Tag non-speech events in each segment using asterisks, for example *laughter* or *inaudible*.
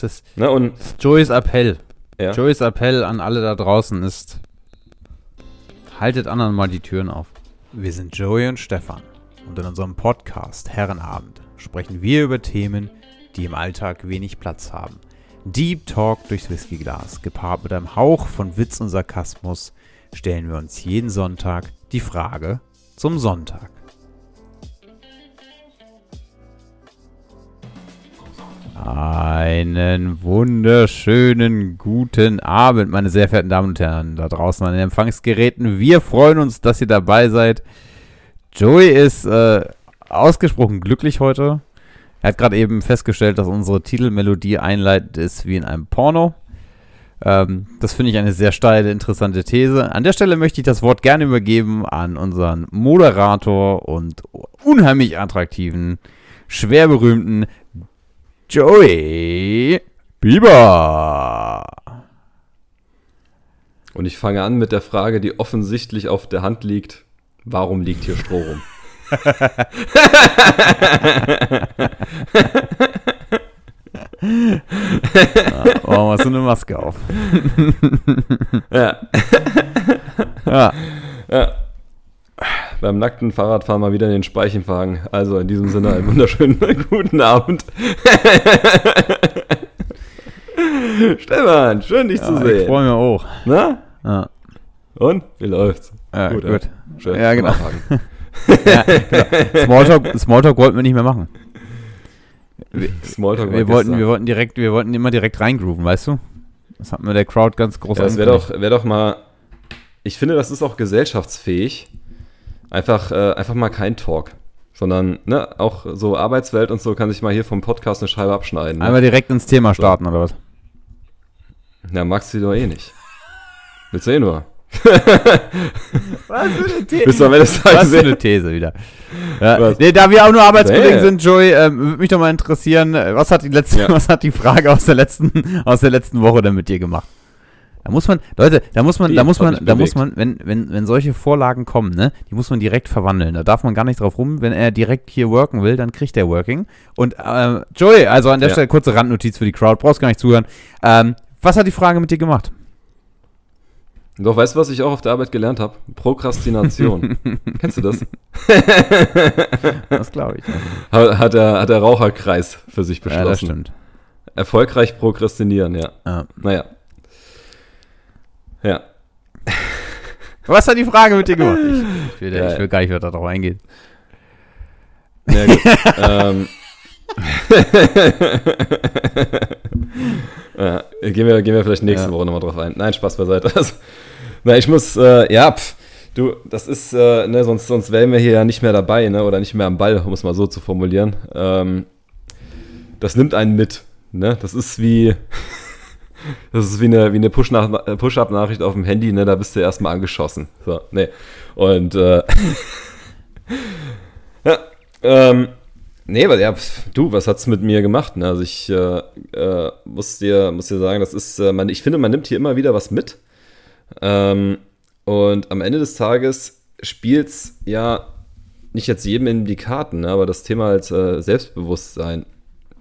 Das ist Ne? Und Joeys Appell. ja. Joeys Appell an alle da draußen ist, haltet anderen mal die Türen auf. Wir sind Joey und Stefan und in unserem Podcast Herrenabend sprechen wir über Themen, die im Alltag wenig Platz haben. Deep Talk durchs Whiskyglas, gepaart mit einem Hauch von Witz und Sarkasmus, stellen wir uns jeden Sonntag die Frage zum Sonntag. Einen wunderschönen guten Abend, meine sehr verehrten Damen und Herren da draußen an den Empfangsgeräten. Wir freuen uns, dass ihr dabei seid. Joey ist äh, ausgesprochen glücklich heute. Er hat gerade eben festgestellt, dass unsere Titelmelodie einleitend ist wie in einem Porno. Ähm, das finde ich eine sehr steile, interessante These. An der Stelle möchte ich das Wort gerne übergeben an unseren Moderator und unheimlich attraktiven, schwer berühmten Joey Bieber. Und ich fange an mit der Frage, die offensichtlich auf der Hand liegt. Warum liegt hier Stroh rum? *laughs* Oh, hast du eine Maske auf? Ja. Ja. ja. Beim nackten Fahrradfahren mal wieder in den Speichenwagen. Also in diesem Sinne einen wunderschönen *laughs* guten Abend. *laughs* Stefan, schön dich zu ja ich sehen. freue mich auch. Na? Ja, Und? Wie läuft's? ja Gut, gut. Schön. Ja, genau. *laughs* Ja, genau. Smalltalk, Smalltalk wollten wir nicht mehr machen. Wir, Smalltalk wir, wollten, gestern. wir wollten direkt, wir wollten immer direkt reingrooven, weißt du? Das hat mir der Crowd ganz groß Ja, das wäre doch, wär doch mal. Ich finde, das ist auch gesellschaftsfähig. Einfach, äh, einfach mal kein Talk. Sondern, ne, auch so Arbeitswelt und so kann sich mal hier vom Podcast eine Scheibe abschneiden. Ne? Einmal direkt ins Thema starten, oder was? Ja, magst du doch eh nicht. Willst du eh nur. *laughs* Was für eine These? Am Ende Was für eine These wieder. Ja, nee, da wir auch nur Arbeitskollegen sind, Joey, ähm, würde mich doch mal interessieren, äh, was hat die letzte, Ja. *laughs* was hat die Frage aus der letzten, aus der letzten Woche denn mit dir gemacht? Da muss man, Leute, da muss man, da muss man, da muss man, wenn, wenn, wenn solche Vorlagen kommen, ne, die muss man direkt verwandeln. Da darf man gar nicht drauf rum. Wenn er direkt hier worken will, dann kriegt er Working. Und äh, Joey, also an der Ja. Stelle kurze Randnotiz für die Crowd, brauchst gar nicht zuhören. Ähm, was hat die Frage mit dir gemacht? Doch, weißt du, was ich auch auf der Arbeit gelernt habe? Prokrastination. *laughs* Kennst du das? Das glaube ich. Hat, hat, der, hat der Raucherkreis für sich Ja, das beschlossen. stimmt. Erfolgreich prokrastinieren, ja. Ja. Naja. Ja. *laughs* Was hat die Frage mit dir gemacht? Ich, *laughs* ich, will, Ja, ich will gar nicht weiter darauf eingehen. Ja, gut. *laughs* ähm. ja, gehen, wir, gehen wir vielleicht nächste Ja. Woche nochmal drauf ein. Nein, Spaß beiseite. Also, na, ich muss, äh, ja, pf, du, das ist, äh, ne, sonst, sonst wären wir hier ja nicht mehr dabei, ne, oder nicht mehr am Ball, um es mal so zu formulieren. Ähm, das nimmt einen mit, ne, das ist wie, das ist wie eine, wie eine Push-Up-Nachricht auf dem Handy, ne, da bist du erstmal angeschossen. So, ne, und, äh, *laughs* ja, ähm, nee, ja, du, was hat's mit mir gemacht? Ne? Also ich äh, äh, muss, dir, muss dir sagen, das ist, äh, man, ich finde, man nimmt hier immer wieder was mit. Ähm, und am Ende des Tages spielt's ja nicht jetzt jedem in die Karten, ne? aber das Thema als äh, Selbstbewusstsein.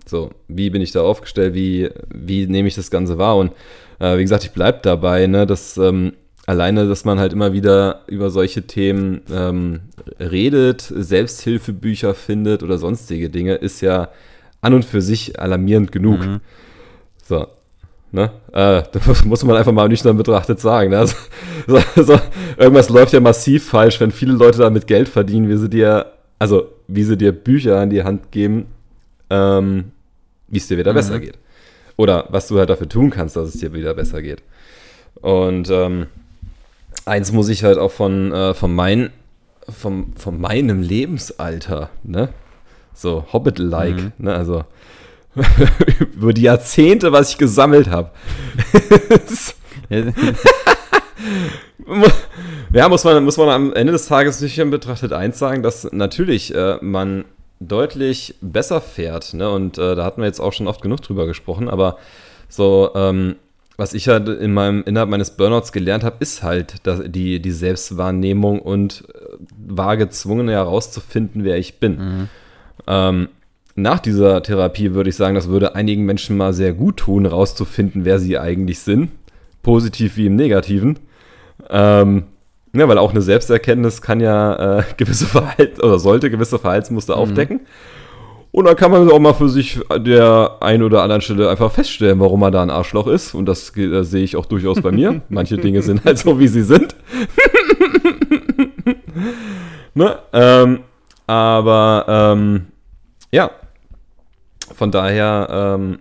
So, wie bin ich da aufgestellt, wie, wie nehme ich das Ganze wahr? Und äh, wie gesagt, ich bleibe dabei, ne, dass ähm, alleine, dass man halt immer wieder über solche Themen ähm, redet, Selbsthilfebücher findet oder sonstige Dinge, ist ja an und für sich alarmierend genug. Mhm. So. Ne? Äh, *laughs* das muss man einfach mal nüchtern betrachtet sagen. Ne? Also, *laughs* so, so, irgendwas läuft ja massiv falsch, wenn viele Leute damit Geld verdienen, wie sie dir, also wie sie dir Bücher an die Hand geben, ähm, wie es dir wieder Mhm. besser geht. Oder was du halt dafür tun kannst, dass es dir wieder besser geht. Und ähm, eins muss ich halt auch von, äh, von, mein, von, von meinem Lebensalter, ne? So Hobbit-like, Mhm. ne? Also *laughs* über die Jahrzehnte, was ich gesammelt habe. *laughs* *laughs* ja, muss man, muss man am Ende des Tages nüchtern betrachtet eins sagen, dass natürlich äh, man deutlich besser fährt. Ne? Und äh, da hatten wir jetzt auch schon oft genug drüber gesprochen, aber so, ähm, was ich halt in meinem, innerhalb meines Burnouts gelernt habe, ist halt dass die, die Selbstwahrnehmung und äh, war gezwungen herauszufinden, wer ich bin. Mhm. Ähm, nach dieser Therapie würde ich sagen, das würde einigen Menschen mal sehr gut tun, rauszufinden, wer sie eigentlich sind. Positiv wie im Negativen. Ähm, ja, weil auch eine Selbsterkenntnis kann ja äh, *laughs* gewisse Verhalten oder sollte gewisse Verhaltensmuster mhm. aufdecken. Und dann kann man auch mal für sich der einen oder anderen Stelle einfach feststellen, warum man da ein Arschloch ist. Und das, das sehe ich auch durchaus bei mir. *laughs* Manche Dinge sind halt so, wie sie sind. *laughs* ne? ähm, aber ähm, ja, von daher, ähm,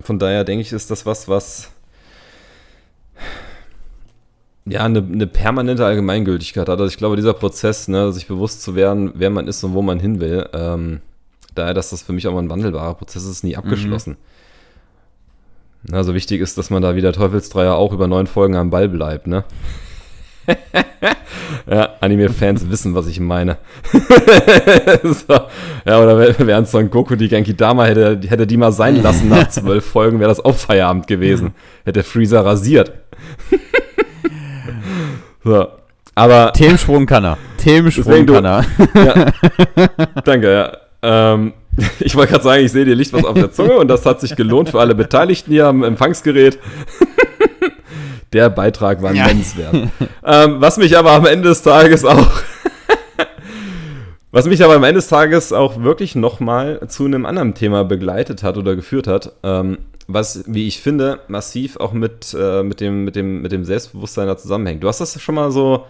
von daher denke ich, ist das was, was ja, eine, eine permanente Allgemeingültigkeit hat. Also ich glaube, dieser Prozess, ne, sich bewusst zu werden, wer man ist und wo man hin will, ähm, daher, dass das für mich auch mal ein wandelbarer Prozess ist, nie abgeschlossen. Mhm. Also wichtig ist, dass man da wie der Teufelsdreier auch über neun Folgen am Ball bleibt, ne? *laughs* ja, Anime-Fans wissen, was ich meine. *laughs* so. Ja, oder während Son Goku die Genki Dama hätte, hätte die mal sein lassen nach *laughs* zwölf Folgen, wäre das auch Feierabend gewesen. Hätte Freezer rasiert. So. Aber. Themensprung kann er. Themensprung kann er. ja, *laughs* danke, ja. Ähm, *laughs* ich wollte gerade sagen, ich sehe dir Licht was auf der Zunge und das hat sich gelohnt für alle Beteiligten hier am Empfangsgerät. *laughs* der Beitrag war nennenswert. ähm, was mich aber am Ende des Tages auch, was mich aber am Ende des Tages auch wirklich nochmal zu einem anderen Thema begleitet hat oder geführt hat, ähm, was, wie ich finde, massiv auch mit, äh, mit, dem, mit, dem, mit dem Selbstbewusstsein da zusammenhängt. Du hast das schon mal so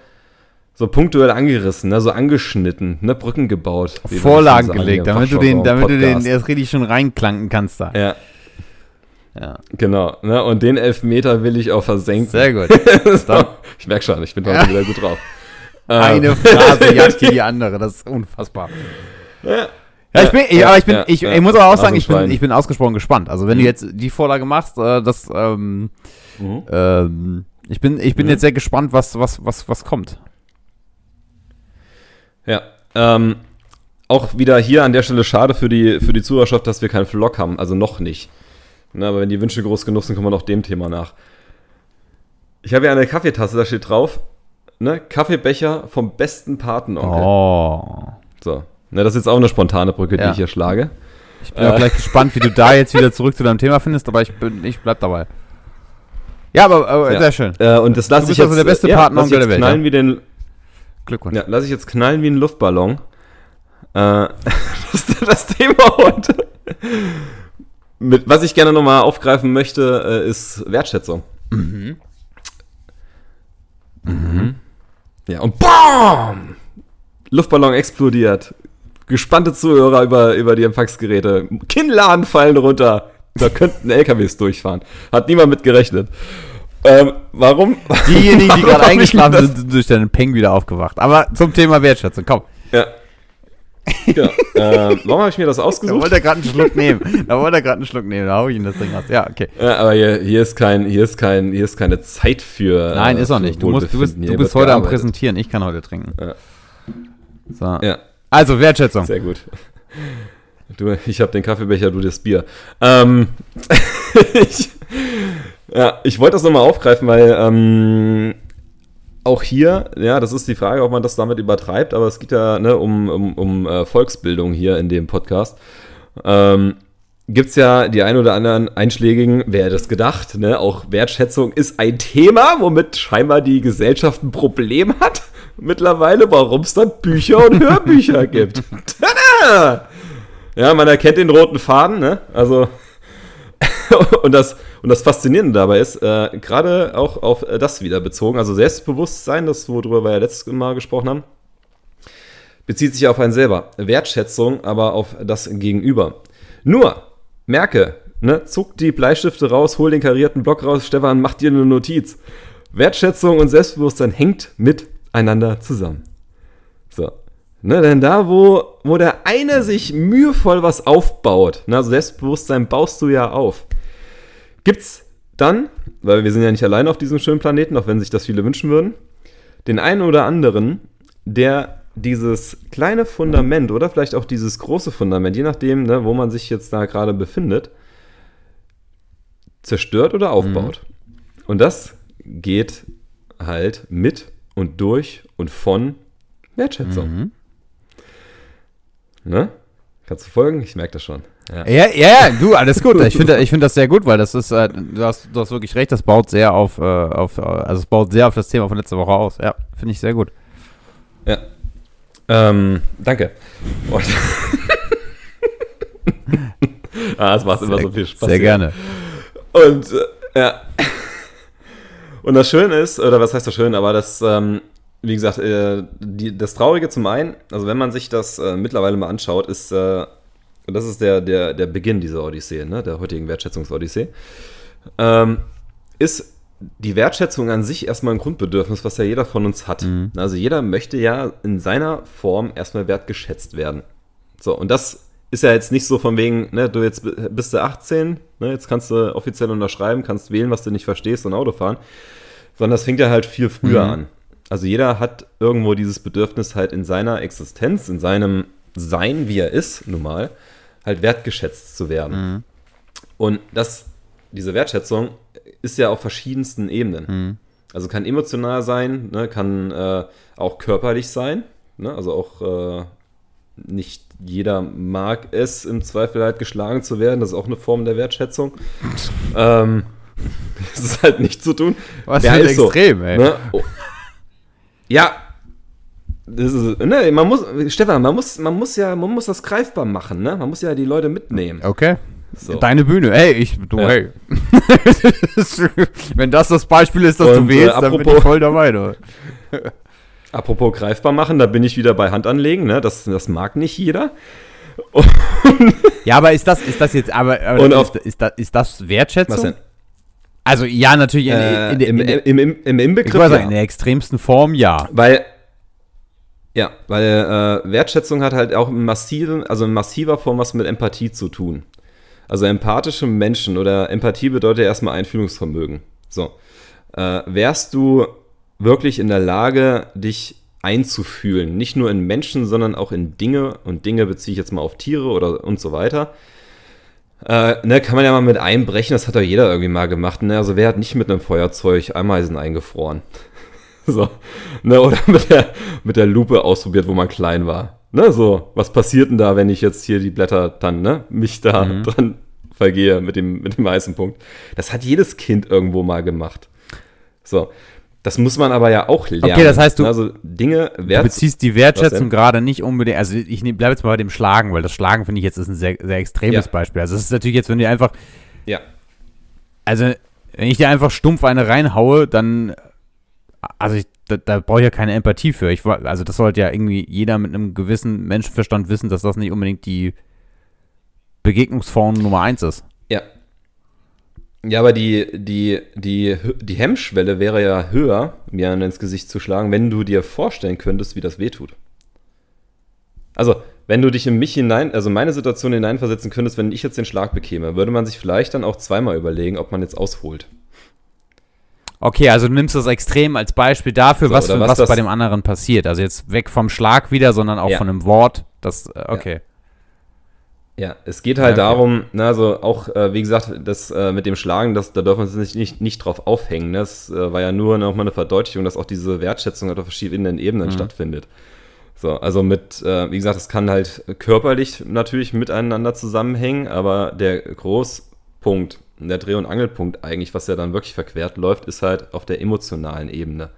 so punktuell angerissen, ne, so angeschnitten, ne, Brücken gebaut. Vorlagen gelegt, damit du den, damit du den erst richtig schon reinklanken kannst da. Ja. Ja. Genau, ne, und den Elfmeter will ich auch versenken. Sehr gut. *laughs* so, ich merke schon, ich bin heute wieder gut drauf. Eine ähm. Phrase jagt die andere, das ist unfassbar. Ja. Ja, ich bin, ich, aber ich bin, ich, ich muss aber auch sagen, ich bin, ich bin ausgesprochen gespannt. Also wenn mhm. du jetzt die Vorlage machst, äh, das, ähm, mhm. ähm, ich bin, ich bin mhm. jetzt sehr gespannt, was, was, was, was kommt. Ja. Ähm, auch wieder hier an der Stelle schade für die, für die Zuhörerschaft, dass wir keinen Vlog haben. Also noch nicht. Na, aber wenn die Wünsche groß genug sind, kommen wir noch dem Thema nach. Ich habe ja eine Kaffeetasse, da steht drauf, ne, Kaffeebecher vom besten Patenonkel. Oh. So. Ne, das ist jetzt auch eine spontane Brücke, ja. die ich hier schlage. Ich bin äh. auch gleich gespannt, wie du da jetzt wieder zurück zu deinem Thema findest, aber ich, bin, ich bleib dabei. Ja, aber, aber ja. sehr schön. Äh, und das lasse ich also jetzt, also der beste Patenonkel der Welt. Knallen ja? wie den, Glückwunsch. Ja, lasse ich jetzt knallen wie ein Luftballon. Äh, *laughs* das, das Thema heute. Mit, was ich gerne nochmal aufgreifen möchte, äh, ist Wertschätzung. Mhm. Mhm. Ja, und BAM! Luftballon explodiert. Gespannte Zuhörer über, über die Empfangsgeräte. Kinnladen fallen runter. Da könnten LKWs durchfahren. Hat niemand mit gerechnet. Ähm, warum? Diejenigen, die *laughs* gerade eingeschlafen sind, sind durch deinen Peng wieder aufgewacht. Aber zum Thema Wertschätzung, komm. Ja. Genau. *laughs* ähm, warum habe ich mir das ausgesucht? Da wollte er gerade einen Schluck nehmen. Da wollte er gerade einen Schluck nehmen. Da hau ich ihn das Ding aus. Ja, okay. Ja, aber hier, hier, ist kein, hier, ist kein, hier ist keine Zeit für. Nein, ist auch nicht. Du, musst, du bist, du bist heute am Präsentieren. Ich kann heute trinken. Ja. So. Ja. Also, Wertschätzung. Sehr gut. Du, ich habe den Kaffeebecher, du das Bier. Ähm, *laughs* ich, ja, ich wollte das nochmal aufgreifen, weil ähm, auch hier, ja, das ist die Frage, ob man das damit übertreibt, aber es geht ja ne, um, um, um äh, Volksbildung hier in dem Podcast. Ähm, Gibt es ja die ein oder anderen einschlägigen, wer hätte es gedacht, ne? Auch Wertschätzung ist ein Thema, womit scheinbar die Gesellschaft ein Problem hat *laughs* mittlerweile, warum es dann Bücher und Hörbücher *laughs* gibt. Tada! Ja, man erkennt den roten Faden, ne? Also *laughs* und, das, und das Faszinierende dabei ist, äh, gerade auch auf das wieder bezogen, also Selbstbewusstsein, das worüber wir ja letztes Mal gesprochen haben, bezieht sich auf einen selber. Wertschätzung aber auf das Gegenüber. Nur, merke, ne, zuck die Bleistifte raus, hol den karierten Block raus, Stefan, mach dir eine Notiz. Wertschätzung und Selbstbewusstsein hängt miteinander zusammen. So. Ne, denn da, wo, wo der eine sich mühevoll was aufbaut, ne, also Selbstbewusstsein baust du ja auf, gibt's dann, weil wir sind ja nicht allein auf diesem schönen Planeten, auch wenn sich das viele wünschen würden, den einen oder anderen, der dieses kleine Fundament oder vielleicht auch dieses große Fundament, je nachdem, ne, wo man sich jetzt da gerade befindet, zerstört oder aufbaut. Mhm. Und das geht halt mit und durch und von Wertschätzung. Mhm. Ne? Kannst du folgen? Ich merke das schon. Ja, ja, ja, du, alles gut. Ich finde ich find das sehr gut, weil das ist, äh, du, hast, du hast wirklich recht, das baut sehr auf, äh, auf, also es baut sehr auf das Thema von letzter Woche aus. Ja, finde ich sehr gut. Ja. Ähm, danke. Und *laughs* ah, es macht sehr, immer so viel Spaß. Sehr hier. gerne. Und äh, ja. Und das Schöne ist, oder was heißt das Schöne, aber das, ähm, wie gesagt, äh, die, das Traurige zum einen, also wenn man sich das äh, mittlerweile mal anschaut, ist, äh, das ist der, der, der Beginn dieser Odyssee, ne, der heutigen Wertschätzungsodyssee, ähm, ist die Wertschätzung an sich erstmal ein Grundbedürfnis, was ja jeder von uns hat. Mhm. Also jeder möchte ja in seiner Form erstmal wertgeschätzt werden. So, und das ist ja jetzt nicht so von wegen, ne, du jetzt bist du 18, ne, jetzt kannst du offiziell unterschreiben, kannst wählen, was du nicht verstehst und Auto fahren, sondern das fängt ja halt viel früher mhm. an. Also jeder hat irgendwo dieses Bedürfnis halt in seiner Existenz, in seinem Sein, wie er ist, nun mal, halt wertgeschätzt zu werden. Mhm. Und das, diese Wertschätzung ist ja auf verschiedensten Ebenen. Mhm. Also kann emotional sein, ne, kann äh, auch körperlich sein, ne, also auch äh, nicht jeder mag es, im Zweifel halt geschlagen zu werden. Das ist auch eine Form der Wertschätzung. *laughs* ähm, *laughs* das ist halt nicht zu tun. Was für ein Extrem, so, ey. Ne? Oh. *laughs* Ja. Das ist, ne, man muss, Stefan, man muss, man muss ja, man muss das greifbar machen, ne? Man muss ja die Leute mitnehmen. Okay. So. Deine Bühne. Hey, ich, du, ja. hey. *laughs* Wenn das das Beispiel ist, das Und, du wählst, äh, apropos, dann bin ich voll dabei, du. *laughs* Apropos greifbar machen, da bin ich wieder bei Handanlegen, ne? Das, das mag nicht jeder. ja, aber ist das, ist das jetzt, aber, aber ist, auf, ist, das, ist das Wertschätzung? Was denn? Also ja, natürlich in, äh, in, in, im, im, im, Inbegriff. Ich sagen, ja. in der extremsten Form ja. Weil, ja, weil äh, Wertschätzung hat halt auch massiven, also in massiver Form was mit Empathie zu tun. Also empathische Menschen oder Empathie bedeutet erstmal Einfühlungsvermögen. So. Äh, wärst du wirklich in der Lage, dich einzufühlen. Nicht nur in Menschen, sondern auch in Dinge. Und Dinge beziehe ich jetzt mal auf Tiere oder und so weiter. Äh, ne, kann man ja mal mit einbrechen, das hat doch jeder irgendwie mal gemacht. Ne? Also wer hat nicht mit einem Feuerzeug Ameisen eingefroren? *laughs* so. Ne? Oder mit der, mit der Lupe ausprobiert, wo man klein war. Ne? So, was passiert denn da, wenn ich jetzt hier die Blätter dann, ne, mich da mhm. *laughs* dran vergehe mit dem, mit dem weißen Punkt? Das hat jedes Kind irgendwo mal gemacht. So. Das muss man aber ja auch lernen. Okay, das heißt, du, also Dinge du beziehst die Wertschätzung gerade nicht unbedingt, also ich bleibe jetzt mal bei dem Schlagen, weil das Schlagen finde ich jetzt ist ein sehr, sehr extremes ja. Beispiel. Also es ist natürlich jetzt, wenn du einfach, ja. also wenn ich dir einfach stumpf eine reinhaue, dann, also ich, da, da brauche ich ja keine Empathie für. Ich, also das sollte ja irgendwie jeder mit einem gewissen Menschenverstand wissen, dass das nicht unbedingt die Begegnungsform Nummer eins ist. Ja, ja, aber die, die, die, die Hemmschwelle wäre ja höher, mir ins Gesicht zu schlagen, wenn du dir vorstellen könntest, wie das wehtut. Also, wenn du dich in mich hinein, also meine Situation hineinversetzen könntest, wenn ich jetzt den Schlag bekäme, würde man sich vielleicht dann auch zweimal überlegen, ob man jetzt ausholt. Okay, also du nimmst das extrem als Beispiel dafür, so, was, für, was, was bei dem anderen passiert. Also jetzt weg vom Schlag wieder, sondern auch ja. von einem Wort. Das, äh, okay. Ja. Ja, es geht halt okay. darum, ne, also auch, äh, wie gesagt, das äh, mit dem Schlagen, das, da dürfen wir uns nicht, nicht, nicht drauf aufhängen. Ne? Das äh, war ja nur nochmal eine Verdeutlichung, dass auch diese Wertschätzung halt auf verschiedenen Ebenen mhm. stattfindet. So, also mit, äh, wie gesagt, es kann halt körperlich natürlich miteinander zusammenhängen, aber der Großpunkt, der Dreh- und Angelpunkt eigentlich, was ja dann wirklich verquert läuft, ist halt auf der emotionalen Ebene.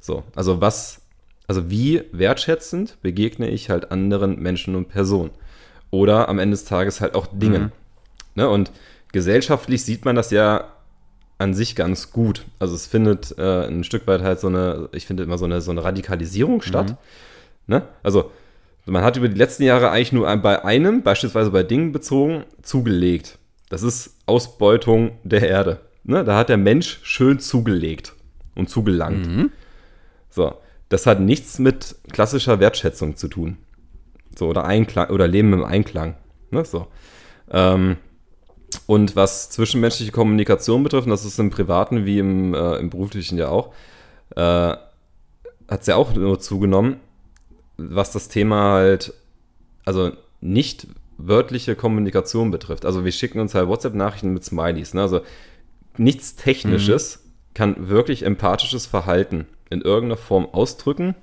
So, also was, also wie wertschätzend begegne ich halt anderen Menschen und Personen oder am Ende des Tages halt auch Dingen. Mhm. Ne? Und gesellschaftlich sieht man das ja an sich ganz gut. Also es findet äh, ein Stück weit halt so eine, ich finde immer so eine, so eine Radikalisierung statt. Mhm. Ne? Also man hat über die letzten Jahre eigentlich nur bei einem, beispielsweise bei Dingen bezogen, zugelegt. Das ist Ausbeutung der Erde. Ne? Da hat der Mensch schön zugelegt und zugelangt. Mhm. So, das hat nichts mit klassischer Wertschätzung zu tun. So, oder Einklang, oder Leben im Einklang. Ne? So. Ähm, und was zwischenmenschliche Kommunikation betrifft, und das ist im Privaten wie im, äh, im Beruflichen ja auch, äh, hat es ja auch nur zugenommen, was das Thema halt, also nicht wörtliche Kommunikation betrifft. Also wir schicken uns halt WhatsApp-Nachrichten mit Smileys. Ne? Also nichts Technisches mhm. kann wirklich empathisches Verhalten in irgendeiner Form ausdrücken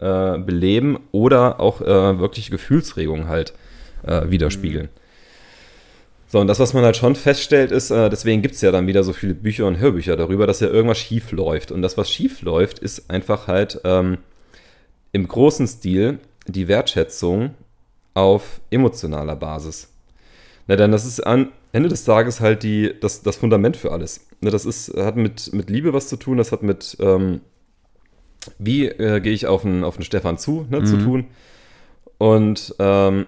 äh, beleben oder auch äh, wirklich Gefühlsregungen halt äh, widerspiegeln. Mhm. So, und das, was man halt schon feststellt, ist, äh, deswegen gibt es ja dann wieder so viele Bücher und Hörbücher darüber, dass ja irgendwas schief läuft. Und das, was schief läuft, ist einfach halt ähm, im großen Stil die Wertschätzung auf emotionaler Basis. Na, denn das ist am Ende des Tages halt die, das, das Fundament für alles. Na, das ist, hat mit, mit Liebe was zu tun, das hat mit, ähm, wie äh, gehe ich auf einen, auf einen Stefan zu, ne, mhm. zu tun. Und ähm,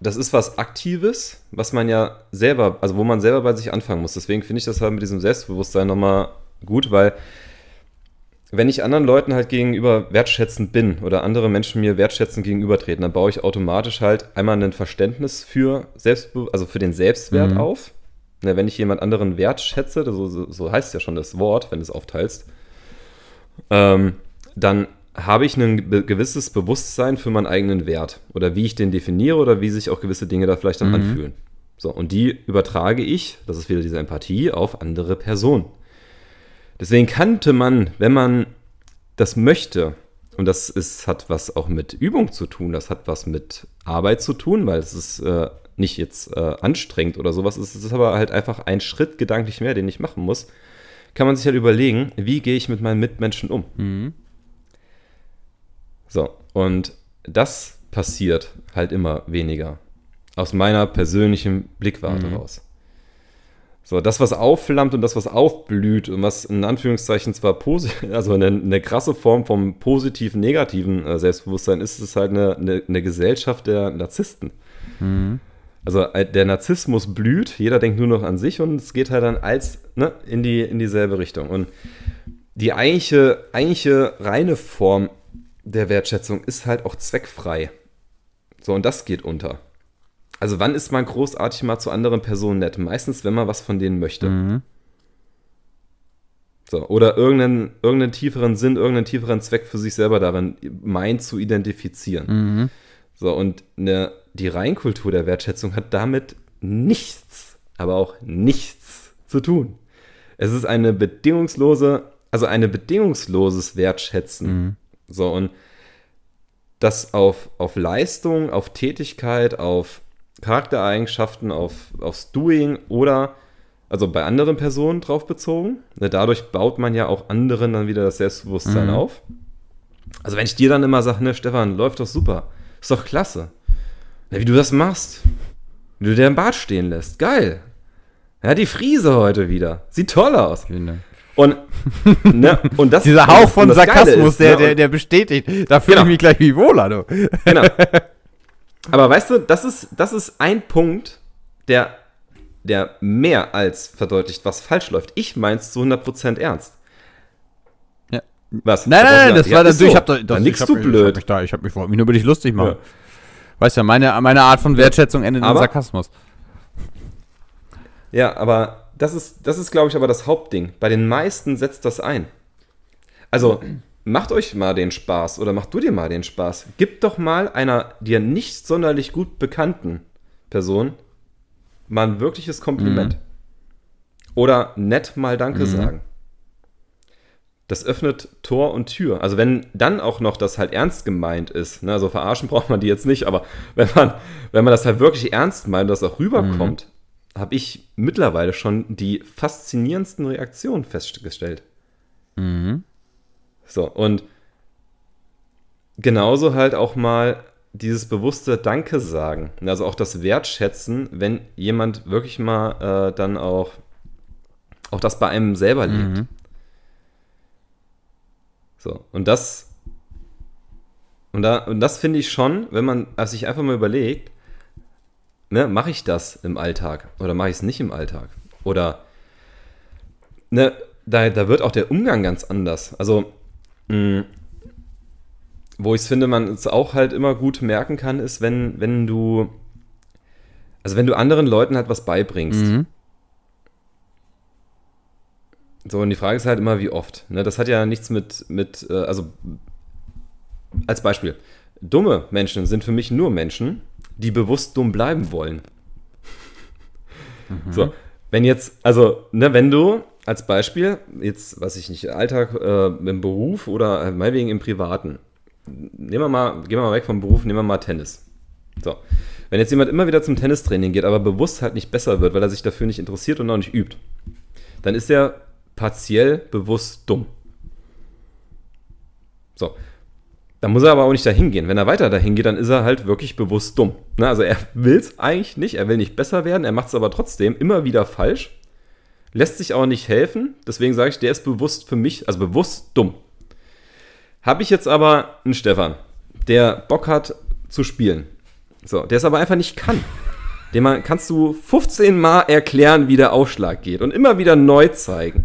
das ist was Aktives, was man ja selber, also wo man selber bei sich anfangen muss. Deswegen finde ich das halt mit diesem Selbstbewusstsein nochmal gut, weil wenn ich anderen Leuten halt gegenüber wertschätzend bin oder andere Menschen mir wertschätzend gegenübertreten, dann baue ich automatisch halt einmal ein Verständnis für Selbstbe also für den Selbstwert mhm. auf. Na, wenn ich jemand anderen wertschätze, so, so heißt ja schon das Wort, wenn du es aufteilst, ähm, dann habe ich ein gewisses Bewusstsein für meinen eigenen Wert oder wie ich den definiere oder wie sich auch gewisse Dinge da vielleicht dann mhm. anfühlen. So, und die übertrage ich, das ist wieder diese Empathie, auf andere Personen. Deswegen kannte man, wenn man das möchte, und das ist, hat was auch mit Übung zu tun, das hat was mit Arbeit zu tun, weil es ist äh, nicht jetzt äh, anstrengend oder sowas, es ist aber halt einfach ein Schritt gedanklich mehr, den ich machen muss, kann man sich halt überlegen, wie gehe ich mit meinen Mitmenschen um. Mhm. So, und das passiert halt immer weniger. Aus meiner persönlichen Blickwarte mhm. raus. So, das, was aufflammt und das, was aufblüht und was in Anführungszeichen zwar positiv, *laughs* also eine, eine, krasse Form vom positiven, negativen äh, Selbstbewusstsein ist, ist halt eine, eine, eine Gesellschaft der Narzissten. Mhm. Also äh, der Narzissmus blüht, jeder denkt nur noch an sich und es geht halt dann als ne, in, die, in dieselbe Richtung. Und die eigentliche, eigentliche reine Form der Wertschätzung ist halt auch zweckfrei. So, und das geht unter. Also, wann ist man großartig mal zu anderen Personen nett? Meistens, wenn man was von denen möchte. Mhm. So, oder irgendeinen, irgendeinen tieferen Sinn, irgendeinen tieferen Zweck für sich selber darin meint zu identifizieren. Mhm. So, und eine, die Reinkultur der Wertschätzung hat damit nichts, aber auch nichts zu tun. Es ist eine bedingungslose, also ein bedingungsloses Wertschätzen. Mhm. So, und das auf, auf Leistung, auf Tätigkeit, auf Charaktereigenschaften, auf, aufs Doing oder also bei anderen Personen drauf bezogen. Ne, dadurch baut man ja auch anderen dann wieder das Selbstbewusstsein mhm. auf. Also wenn ich dir dann immer sage, ne, Stefan, läuft doch super, ist doch klasse. Na, wie du das machst, wie du dir im Bad stehen lässt, geil. Ja, die Friese heute wieder, sieht toll aus. Dank. Und, ne, *laughs* und das, Dieser Hauch von Sarkasmus, ist, der, ne, der, der bestätigt. Da fühle genau. ich mich gleich wie wohler, du. Genau. *laughs* Aber weißt du, das ist, das ist ein Punkt, der, der mehr als verdeutlicht, was falsch läuft. Ich mein's zu 100% ernst. Ja. Was? Nein, nein, nein, das ja, war natürlich, so. ich hab da, das, ich hab, du blöd. Ich, hab mich da, ich, hab mich, ich nur über dich lustig machen. Ja. Weißt ja, meine, meine Art von Wertschätzung endet in Sarkasmus. Ja, aber das ist, das ist glaube ich, aber das Hauptding. Bei den meisten setzt das ein. Also, macht euch mal den Spaß oder mach du dir mal den Spaß. Gib doch mal einer dir nicht sonderlich gut bekannten Person mal ein wirkliches Kompliment. Mhm. Oder nett mal Danke mhm. sagen. Das öffnet Tor und Tür. Also wenn dann auch noch das halt ernst gemeint ist, ne, also verarschen *laughs* braucht man die jetzt nicht, aber wenn man, wenn man das halt wirklich ernst meint und das auch rüberkommt, mhm habe ich mittlerweile schon die faszinierendsten Reaktionen festgestellt. Mhm. So, und genauso halt auch mal dieses bewusste Danke sagen. Also auch das Wertschätzen, wenn jemand wirklich mal äh, dann auch, auch das bei einem selber lebt. Mhm. So, und das, und, da, und das finde ich schon, wenn man sich einfach mal überlegt, ne, mache ich das im Alltag oder mache ich es nicht im Alltag? Oder ne, da, da wird auch der Umgang ganz anders. Also, mh, wo ich es finde, man es auch halt immer gut merken kann, ist, wenn, wenn du, also wenn du anderen Leuten halt was beibringst. Mhm. So, und die Frage ist halt immer, wie oft. Ne, das hat ja nichts mit, mit, äh, also als Beispiel, dumme Menschen sind für mich nur Menschen, die bewusst dumm bleiben wollen. Mhm. So, wenn jetzt, also, ne, wenn du als Beispiel, jetzt, was ich nicht, Alltag äh, im Beruf oder meinetwegen im Privaten, nehmen wir mal, gehen wir mal weg vom Beruf, nehmen wir mal Tennis. So. Wenn jetzt jemand immer wieder zum Tennistraining geht, aber bewusst halt nicht besser wird, weil er sich dafür nicht interessiert und auch nicht übt, dann ist er partiell bewusst dumm. So. Dann muss er aber auch nicht dahin gehen. Wenn er weiter dahin geht, dann ist er halt wirklich bewusst dumm. Ne? Also er will es eigentlich nicht, er will nicht besser werden, er macht es aber trotzdem immer wieder falsch, lässt sich auch nicht helfen. Deswegen sage ich, der ist bewusst für mich, also bewusst dumm. Habe ich jetzt aber einen Stefan, der Bock hat zu spielen. So, der es aber einfach nicht kann. Dem kannst du 15 Mal erklären, wie der Aufschlag geht und immer wieder neu zeigen.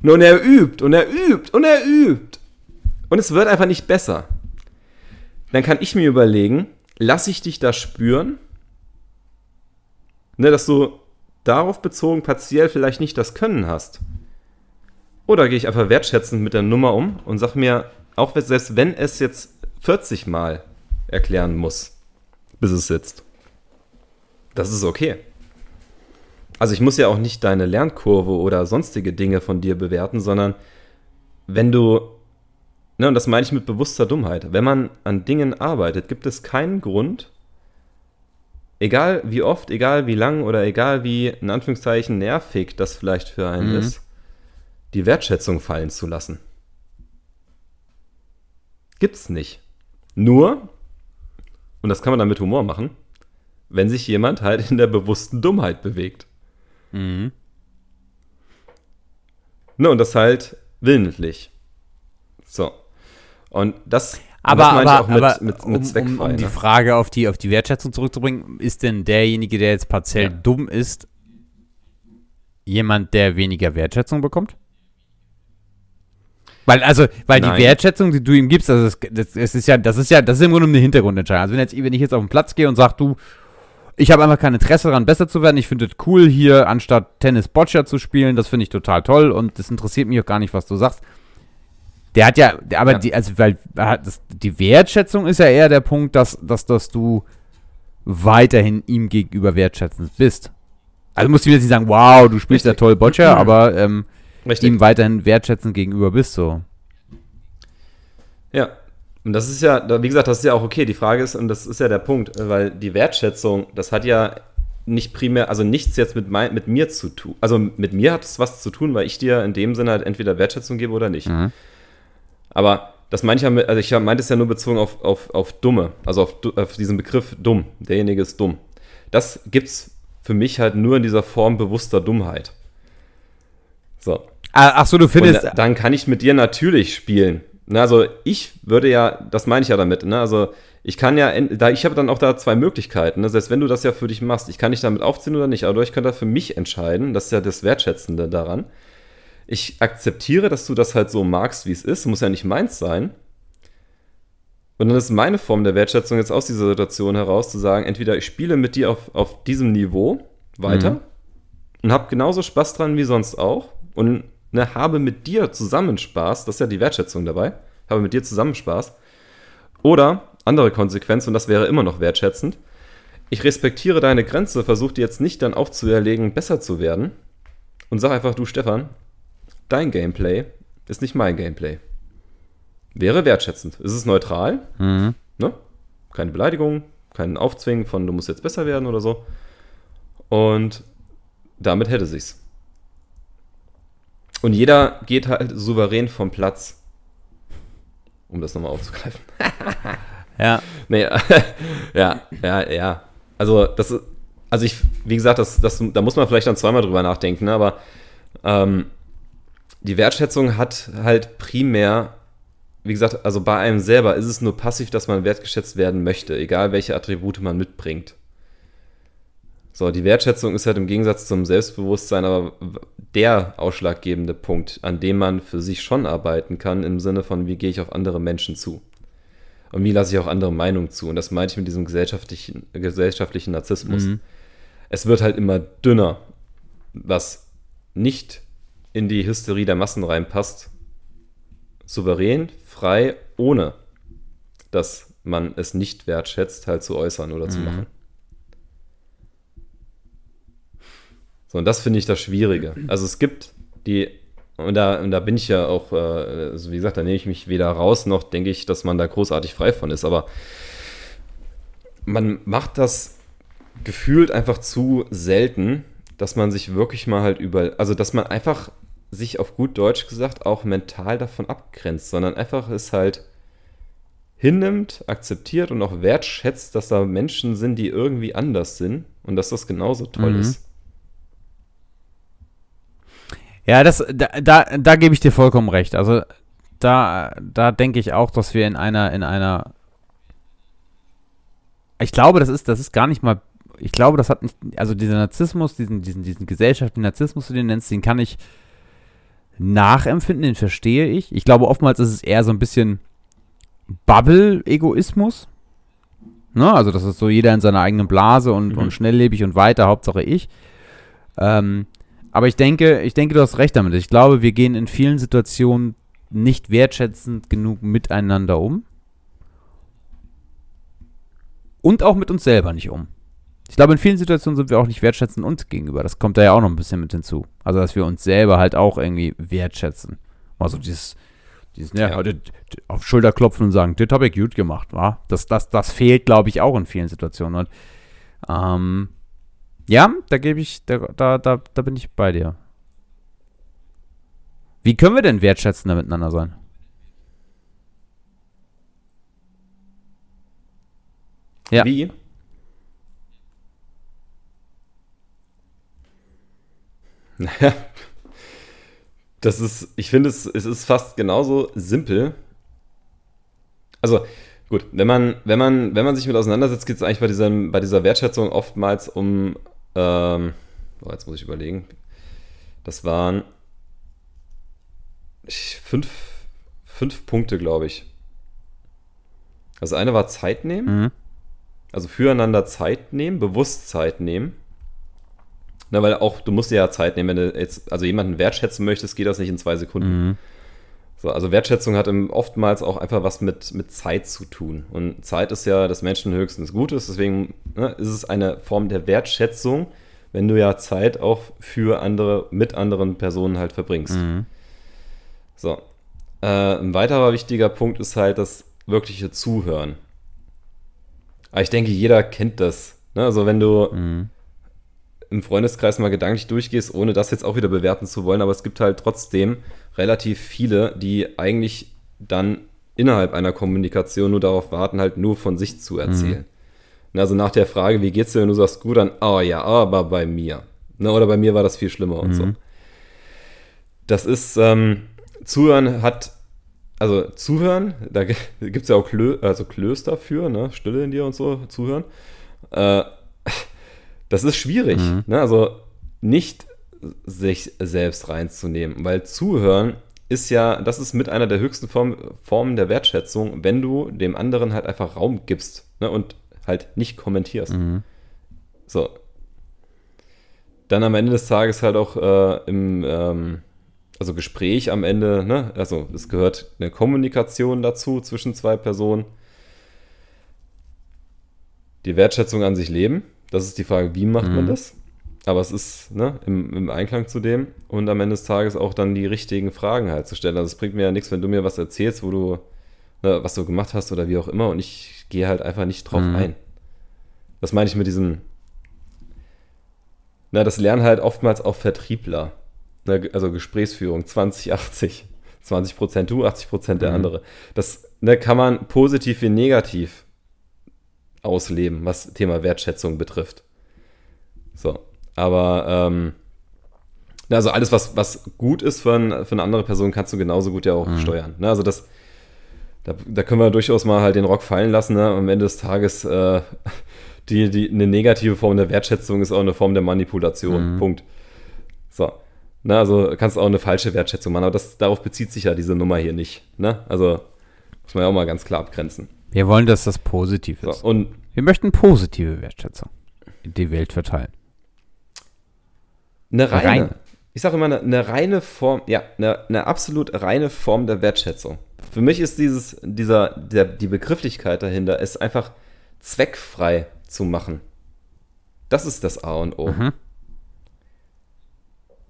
Nur und er übt und er übt und er übt. Und es wird einfach nicht besser. Dann kann ich mir überlegen, lasse ich dich da spüren, ne, dass du darauf bezogen partiell vielleicht nicht das Können hast. Oder gehe ich einfach wertschätzend mit der Nummer um und sag mir, auch selbst wenn es jetzt 40 Mal erklären muss, bis es sitzt. Das ist okay. Also ich muss ja auch nicht deine Lernkurve oder sonstige Dinge von dir bewerten, sondern wenn du, ne, und das meine ich mit bewusster Dummheit, wenn man an Dingen arbeitet, gibt es keinen Grund, egal wie oft, egal wie lang oder egal wie, in Anführungszeichen, nervig das vielleicht für einen mhm. ist, die Wertschätzung fallen zu lassen. Gibt's nicht. Nur, und das kann man dann mit Humor machen, wenn sich jemand halt in der bewussten Dummheit bewegt. Mhm. Ne, und das halt willentlich. So. Und das, aber, das aber, mit, aber mit, mit, um, um, um die ne? Frage auf die, auf die Wertschätzung zurückzubringen, ist denn derjenige, der jetzt partiell ja. dumm ist, jemand, der weniger Wertschätzung bekommt? Weil, also, weil Nein. die Wertschätzung, die du ihm gibst, also das, das, ist ja, das ist ja, das ist im Grunde eine Hintergrundentscheidung. Also wenn jetzt, wenn ich jetzt auf den Platz gehe und sage, du, ich habe einfach kein Interesse daran, besser zu werden. Ich finde es cool, hier anstatt Tennis Boccia zu spielen. Das finde ich total toll und das interessiert mich auch gar nicht, was du sagst. Der hat ja, aber ja. die, also, weil das, die Wertschätzung ist ja eher der Punkt, dass, dass, dass du weiterhin ihm gegenüber wertschätzend bist. Also musst du jetzt nicht sagen, wow, du spielst Richtig. ja toll Boccia, aber ähm, ihm weiterhin wertschätzend gegenüber bist so. Ja, und das ist ja, wie gesagt, das ist ja auch okay. Die Frage ist, und das ist ja der Punkt, weil die Wertschätzung, das hat ja nicht primär, also nichts jetzt mit, mein, mit mir zu tun. Also mit mir hat es was zu tun, weil ich dir in dem Sinne halt entweder Wertschätzung gebe oder nicht. Mhm. Aber das meine ich ja, mit, also ich meinte es ja nur bezogen auf, auf, auf Dumme, also auf, auf diesen Begriff dumm. Derjenige ist dumm. Das gibt es für mich halt nur in dieser Form bewusster Dummheit. So. Ah, ach so, du findest. Und dann kann ich mit dir natürlich spielen. Na, also ich würde ja, das meine ich ja damit, ne? Also ich kann ja, da ich habe dann auch da zwei Möglichkeiten. Ne? Selbst wenn du das ja für dich machst, ich kann dich damit aufziehen oder nicht, aber ich kann da für mich entscheiden. Das ist ja das Wertschätzende daran. Ich akzeptiere, dass du das halt so magst, wie es ist. Muss ja nicht meins sein. Und dann ist meine Form der Wertschätzung jetzt aus dieser Situation heraus zu sagen, entweder ich spiele mit dir auf, auf diesem Niveau weiter mhm. und habe genauso Spaß dran wie sonst auch und ne, habe mit dir zusammen Spaß, das ist ja die Wertschätzung dabei, habe mit dir zusammen Spaß. Oder andere Konsequenz, und das wäre immer noch wertschätzend, ich respektiere deine Grenze, versuche dir jetzt nicht dann aufzuerlegen, besser zu werden und sag einfach, du Stefan, dein Gameplay ist nicht mein Gameplay. Wäre wertschätzend. Es ist neutral, mhm. ne? keine Beleidigung, kein Aufzwingen von, du musst jetzt besser werden oder so. Und damit hätte sich's. Und jeder geht halt souverän vom Platz. Um das nochmal aufzugreifen. *laughs* ja. Nee, *laughs* ja, ja, ja. Also, das ist, also ich, wie gesagt, das, das, da muss man vielleicht dann zweimal drüber nachdenken, ne? aber ähm, die Wertschätzung hat halt primär, wie gesagt, also bei einem selber ist es nur passiv, dass man wertgeschätzt werden möchte, egal welche Attribute man mitbringt. So, die Wertschätzung ist halt im Gegensatz zum Selbstbewusstsein aber der ausschlaggebende Punkt, an dem man für sich schon arbeiten kann, im Sinne von, wie gehe ich auf andere Menschen zu? Und wie lasse ich auch andere Meinungen zu? Und das meine ich mit diesem gesellschaftlichen, gesellschaftlichen Narzissmus. Mhm. Es wird halt immer dünner, was nicht in die Hysterie der Massen reinpasst. Souverän, frei, ohne dass man es nicht wertschätzt, halt zu äußern oder mhm. zu machen. So, und das finde ich das Schwierige. Also es gibt die, und da, und da bin ich ja auch, äh, also wie gesagt, da nehme ich mich weder raus, noch denke ich, dass man da großartig frei von ist, aber man macht das gefühlt einfach zu selten, dass man sich wirklich mal halt über, also dass man einfach sich auf gut Deutsch gesagt auch mental davon abgrenzt, sondern einfach es halt hinnimmt, akzeptiert und auch wertschätzt, dass da Menschen sind, die irgendwie anders sind und dass das genauso toll mhm. ist. Ja, das, da, da, da gebe ich dir vollkommen recht. Also da, da denke ich auch, dass wir in einer, in einer, ich glaube, das ist, das ist gar nicht mal, ich glaube, das hat nicht, also dieser Narzissmus, diesen, diesen, diesen gesellschaftlichen Narzissmus, du den nennst, den kann ich nachempfinden, den verstehe ich. Ich glaube, oftmals ist es eher so ein bisschen Bubble-Egoismus. Ne? Also, das ist so jeder in seiner eigenen Blase und, mhm. und schnelllebig und weiter, Hauptsache ich. Ähm, aber ich denke, ich denke, du hast recht damit. Ich glaube, wir gehen in vielen Situationen nicht wertschätzend genug miteinander um. Und auch mit uns selber nicht um. Ich glaube, in vielen Situationen sind wir auch nicht wertschätzend uns gegenüber. Das kommt da ja auch noch ein bisschen mit hinzu. Also, dass wir uns selber halt auch irgendwie wertschätzen. Also dieses, dieses ja, ja. auf Schulter klopfen und sagen, das habe ich gut gemacht, wa? Das, das, das fehlt, glaube ich, auch in vielen Situationen. Und ähm, ja, da gebe ich, da, da, da, da bin ich bei dir. Wie können wir denn wertschätzender miteinander sein? Ja. Wie? Naja, das ist, ich finde, es, es ist fast genauso simpel. Also, gut, wenn man, wenn man, wenn man sich mit auseinandersetzt, geht es eigentlich bei, diesem, bei dieser Wertschätzung oftmals um ähm, oh, jetzt muss ich überlegen. Das waren fünf, fünf Punkte, glaube ich. Also eine war Zeit nehmen. Mhm. Also füreinander Zeit nehmen, bewusst Zeit nehmen. Na, weil auch, du musst dir ja Zeit nehmen, wenn du jetzt, also jemanden wertschätzen möchtest, geht das nicht in zwei Sekunden. Mhm. So, also Wertschätzung hat oftmals auch einfach was mit, mit Zeit zu tun. Und Zeit ist ja das Menschen höchstens Gutes, deswegen ne, ist es eine Form der Wertschätzung, wenn du ja Zeit auch für andere, mit anderen Personen halt verbringst. Mhm. So. Äh, ein weiterer wichtiger Punkt ist halt das wirkliche Zuhören. Aber ich denke, jeder kennt das. Ne? Also wenn du mhm. Im Freundeskreis mal gedanklich durchgehst, ohne das jetzt auch wieder bewerten zu wollen, aber es gibt halt trotzdem relativ viele, die eigentlich dann innerhalb einer Kommunikation nur darauf warten, halt nur von sich zu erzählen. Mhm. Also nach der Frage, wie geht's dir, wenn du sagst gut, dann, oh ja, aber bei mir. Ne, oder bei mir war das viel schlimmer und mhm. so. Das ist, ähm, Zuhören hat, also Zuhören, da *laughs* gibt es ja auch Klö, also Klöster für, ne, Stille in dir und so, Zuhören. Äh, das ist schwierig. Mhm. Ne? Also nicht sich selbst reinzunehmen, weil Zuhören ist ja, das ist mit einer der höchsten Form, Formen der Wertschätzung, wenn du dem anderen halt einfach Raum gibst ne, und halt nicht kommentierst. Mhm. So. Dann am Ende des Tages halt auch äh, im, ähm, also Gespräch am Ende, ne, also es gehört eine Kommunikation dazu zwischen zwei Personen. Die Wertschätzung an sich leben, das ist die Frage, wie macht mhm. man das? Aber es ist ne, im, im, Einklang zu dem und am Ende des Tages auch dann die richtigen Fragen halt zu stellen. Also es bringt mir ja nichts, wenn du mir was erzählst, wo du, ne, was du gemacht hast oder wie auch immer und ich gehe halt einfach nicht drauf mhm. ein. Das meine ich mit diesem, na, das lernen halt oftmals auch Vertriebler. Ne, also Gesprächsführung, 20, 80. 20 Prozent du, 80 Prozent der mhm. andere. Das ne, kann man positiv wie negativ ausleben, was Thema Wertschätzung betrifft. So. Aber ähm, also alles, was, was gut ist für, ein, für eine andere Person, kannst du genauso gut ja auch mhm. steuern. Ne? Also das, da, da können wir durchaus mal halt den Rock fallen lassen. Ne? Am Ende des Tages äh, *laughs* die, die, eine negative Form der Wertschätzung ist auch eine Form der Manipulation. Mhm. Punkt. So. Ne, also kannst du auch eine falsche Wertschätzung machen, aber das, darauf bezieht sich ja diese Nummer hier nicht. Ne? Also muss man ja auch mal ganz klar abgrenzen. Wir wollen, dass das positiv ist. So, und wir möchten positive Wertschätzung in die Welt verteilen. Eine reine, Rein. ich sage immer, eine, eine, reine Form, ja, eine, eine absolut reine Form der Wertschätzung. Für mich ist dieses, dieser, der, die Begrifflichkeit dahinter, ist einfach zweckfrei zu machen. Das ist das A und O. Mhm.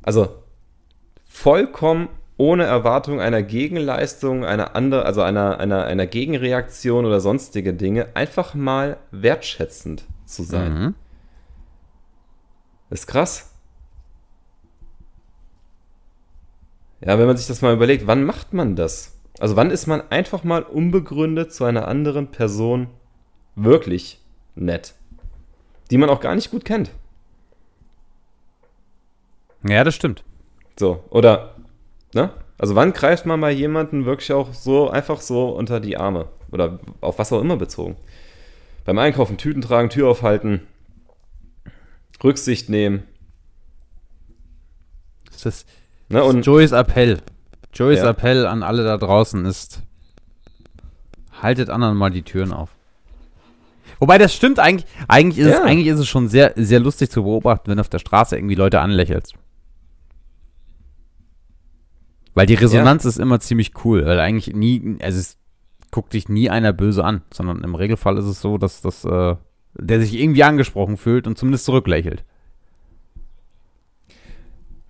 Also vollkommen ohne Erwartung einer Gegenleistung, einer andere, also einer, einer, einer Gegenreaktion oder sonstige Dinge, einfach mal wertschätzend zu sein. Mhm. Ist krass. Ja, wenn man sich das mal überlegt, wann macht man das? Also wann ist man einfach mal unbegründet zu einer anderen Person wirklich nett? Die man auch gar nicht gut kennt. Ja, das stimmt. So, oder, ne? Also wann greift man mal jemanden wirklich auch so einfach so unter die Arme? Oder auf was auch immer bezogen? Beim Einkaufen Tüten tragen, Tür aufhalten, Rücksicht nehmen. Das ist, ne, und Joeys Appell. Joeys ja. Appell an alle da draußen ist, haltet anderen mal die Türen auf. Wobei das stimmt eigentlich, eigentlich ist, ja. es, eigentlich ist es schon sehr, sehr lustig zu beobachten, wenn auf der Straße irgendwie Leute anlächelst. Weil die Resonanz ja. ist immer ziemlich cool, weil eigentlich nie, also es guckt dich nie einer böse an, sondern im Regelfall ist es so, dass das, äh, der sich irgendwie angesprochen fühlt und zumindest zurücklächelt.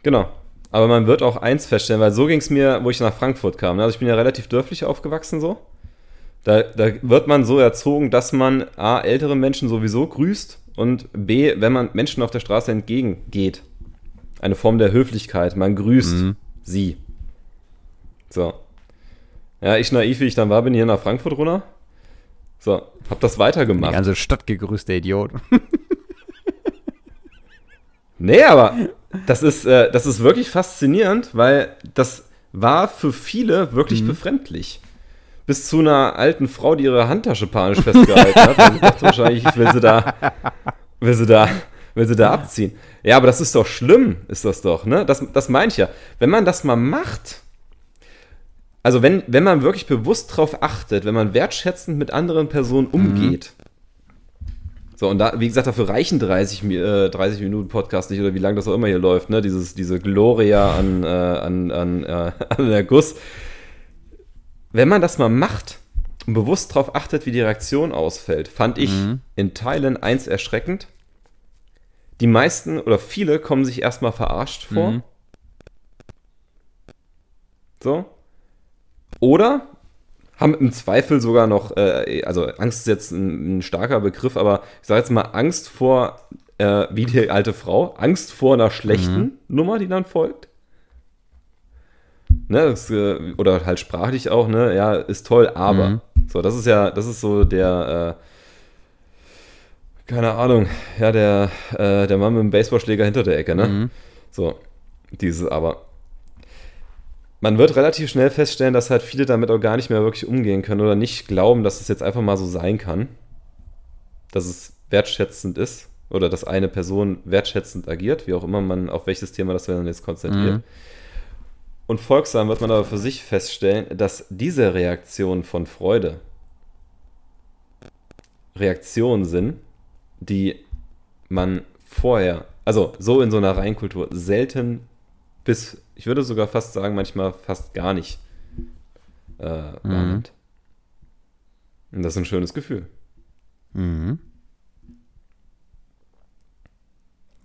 Genau. Aber man wird auch eins feststellen, weil so ging es mir, wo ich nach Frankfurt kam. Also ich bin ja relativ dörflich aufgewachsen so. Da, da wird man so erzogen, dass man A, ältere Menschen sowieso grüßt und B, wenn man Menschen auf der Straße entgegengeht. Eine Form der Höflichkeit. Man grüßt mhm. sie. So. Ja, ich naiv, wie ich dann war, bin hier nach Frankfurt runter. So, hab das weitergemacht. Die ganze Stadt gegrüßt, der Idiot. *laughs* nee, aber das ist, äh, das ist wirklich faszinierend, weil das war für viele wirklich mhm. befremdlich. Bis zu einer alten Frau, die ihre Handtasche panisch festgehalten hat. Und ich dachte wahrscheinlich, ich will sie da, will sie da, will sie da abziehen. Ja, aber das ist doch schlimm, ist das doch, ne? Das, das meine ich ja. Wenn man das mal macht, also wenn, wenn man wirklich bewusst darauf achtet, wenn man wertschätzend mit anderen Personen mhm. umgeht, mhm. so, und da, wie gesagt, dafür reichen 30, äh, 30 Minuten Podcast nicht oder wie lange das auch immer hier läuft, ne? Dieses, diese Gloria an, äh, an, an, äh, *laughs* an der Guss. Wenn man das mal macht und bewusst darauf achtet, wie die Reaktion ausfällt, fand ich mhm. in Teilen eins erschreckend. Die meisten oder viele kommen sich erstmal verarscht vor. Mhm. So. Oder haben im Zweifel sogar noch, äh, also Angst ist jetzt ein, ein, starker Begriff, aber ich sage jetzt mal Angst vor, äh, wie die alte Frau, Angst vor einer schlechten mhm. Nummer, die dann folgt. Ne, das, äh, oder halt sprachlich auch, ne, ja, ist toll, aber. Mhm. So, das ist ja, das ist so der, äh, keine Ahnung, ja, der, äh, der Mann mit dem Baseballschläger hinter der Ecke, ne? Mhm. So, dieses aber man wird relativ schnell feststellen, dass halt viele damit auch gar nicht mehr wirklich umgehen können oder nicht glauben, dass es jetzt einfach mal so sein kann, dass es wertschätzend ist oder dass eine Person wertschätzend agiert, wie auch immer man auf welches Thema das dann jetzt konzentriert. Mhm. Und folgsam wird man aber für sich feststellen, dass diese Reaktionen von Freude Reaktionen sind, die man vorher, also so in so einer Reinkultur selten bis, ich würde sogar fast sagen, manchmal fast gar nicht äh, wahrnimmt. Mhm. Und das ist ein schönes Gefühl. Mhm.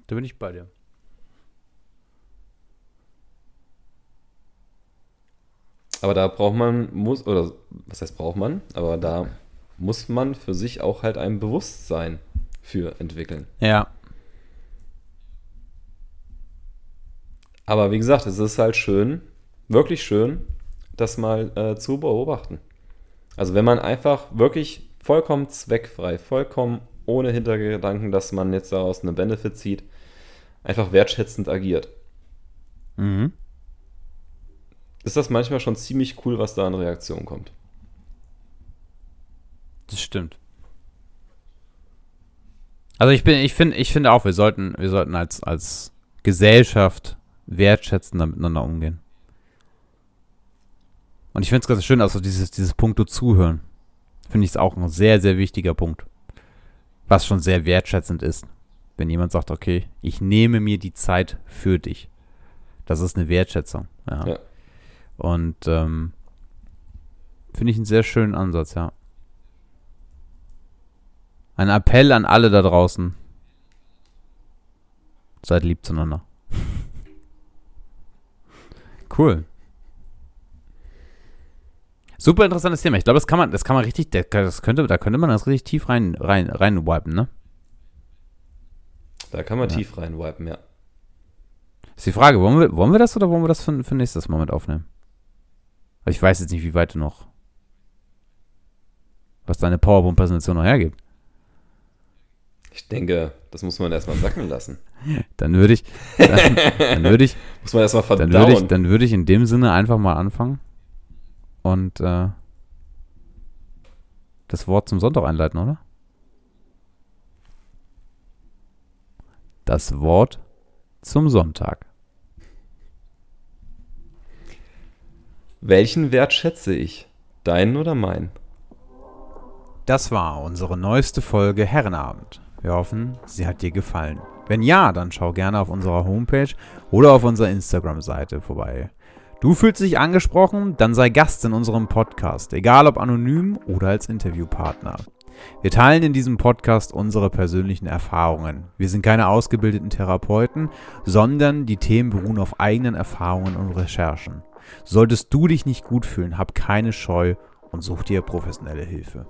Da bin ich bei dir. Aber da braucht man, muss, oder was heißt braucht man, aber da muss man für sich auch halt ein Bewusstsein für entwickeln. Ja. Aber wie gesagt, es ist halt schön, wirklich schön, das mal äh, zu beobachten. Also wenn man einfach wirklich vollkommen zweckfrei, vollkommen ohne Hintergedanken, dass man jetzt daraus eine Benefit zieht, einfach wertschätzend agiert. Mhm. Ist das manchmal schon ziemlich cool, was da an Reaktionen kommt. Das stimmt. Also ich bin, ich finde, ich finde auch, wir sollten, wir sollten als, als Gesellschaft wertschätzender miteinander umgehen. Und ich finde es ganz schön, also dieses, dieses Punkto zuhören. Finde ich es auch ein sehr, sehr wichtiger Punkt. Was schon sehr wertschätzend ist. Wenn jemand sagt, okay, ich nehme mir die Zeit für dich. Das ist eine Wertschätzung. Ja. ja. Und ähm, finde ich einen sehr schönen Ansatz, ja. Ein Appell an alle da draußen. Seid lieb zueinander. *laughs* Cool. Super interessantes Thema. Ich glaube, das kann man, das kann man richtig, das könnte, da könnte man das richtig tief rein, rein, rein wipen, ne? Da kann man ja. tief reinwipen, ja. Ist die Frage, wollen wir, wollen wir das oder wollen wir das für, für nächstes Moment aufnehmen? Ich weiß jetzt nicht, wie weit du noch, was deine PowerPoint-Präsentation noch hergibt. Ich denke, das muss man erstmal sacken lassen. Dann würde ich, dann, dann würde ich, *laughs* muss man erstmal verdauen. Dann würde ich, dann würde ich in dem Sinne einfach mal anfangen und äh, das Wort zum Sonntag einleiten, oder? Das Wort zum Sonntag. Welchen Wert schätze ich? Deinen oder meinen? Das war unsere neueste Folge Herrenabend. Wir hoffen, sie hat dir gefallen. Wenn ja, dann schau gerne auf unserer Homepage oder auf unserer Instagram-Seite vorbei. Du fühlst dich angesprochen, dann sei Gast in unserem Podcast, egal ob anonym oder als Interviewpartner. Wir teilen in diesem Podcast unsere persönlichen Erfahrungen. Wir sind keine ausgebildeten Therapeuten, sondern die Themen beruhen auf eigenen Erfahrungen und Recherchen. Solltest du dich nicht gut fühlen, hab keine Scheu und such dir professionelle Hilfe.